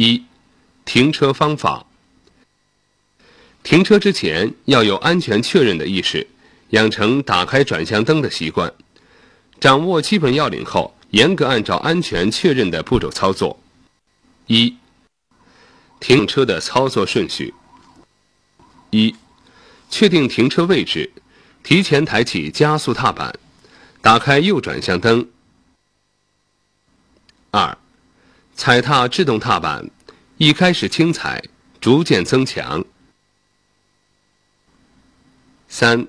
一、停车方法。停车之前要有安全确认的意识，养成打开转向灯的习惯。掌握基本要领后，严格按照安全确认的步骤操作。一、停车的操作顺序。一、确定停车位置，提前抬起加速踏板，打开右转向灯。二、踩踏制动踏板，一开始轻踩，逐渐增强。三、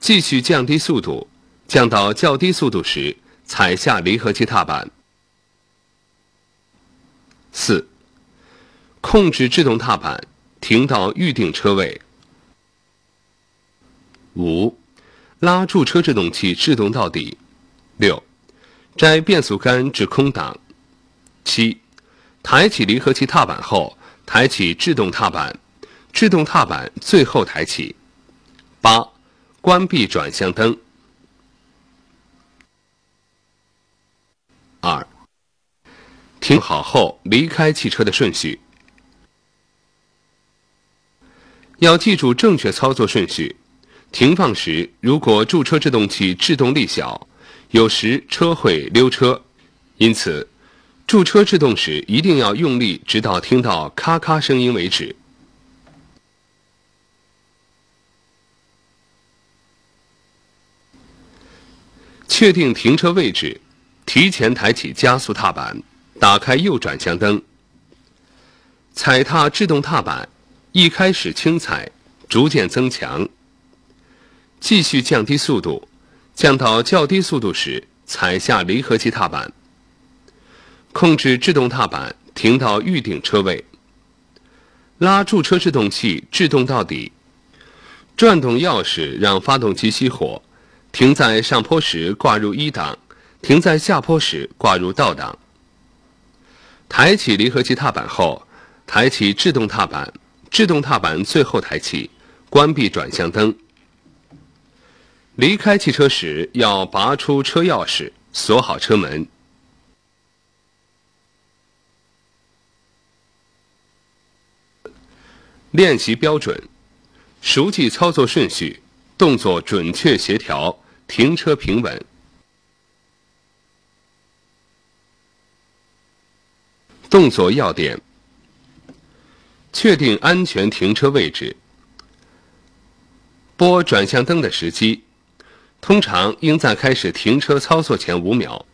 继续降低速度，降到较低速度时，踩下离合器踏板。四、控制制动踏板，停到预定车位。五、拉驻车制动器制动到底。六、摘变速杆至空档。七、抬起离合器踏板后，抬起制动踏板，制动踏板最后抬起。八、关闭转向灯。二、停好后离开汽车的顺序。要记住正确操作顺序。停放时，如果驻车制动器制动力小，有时车会溜车，因此。驻车制动时，一定要用力，直到听到咔咔声音为止。确定停车位置，提前抬起加速踏板，打开右转向灯，踩踏制动踏板，一开始轻踩，逐渐增强。继续降低速度，降到较低速度时，踩下离合器踏板。控制制动踏板停到预定车位，拉驻车制动器制动到底，转动钥匙让发动机熄火，停在上坡时挂入一档，停在下坡时挂入倒档。抬起离合器踏板后，抬起制动踏板，制动踏板最后抬起，关闭转向灯。离开汽车时要拔出车钥匙，锁好车门。练习标准，熟记操作顺序，动作准确协调，停车平稳。动作要点：确定安全停车位置，拨转向灯的时机，通常应在开始停车操作前五秒。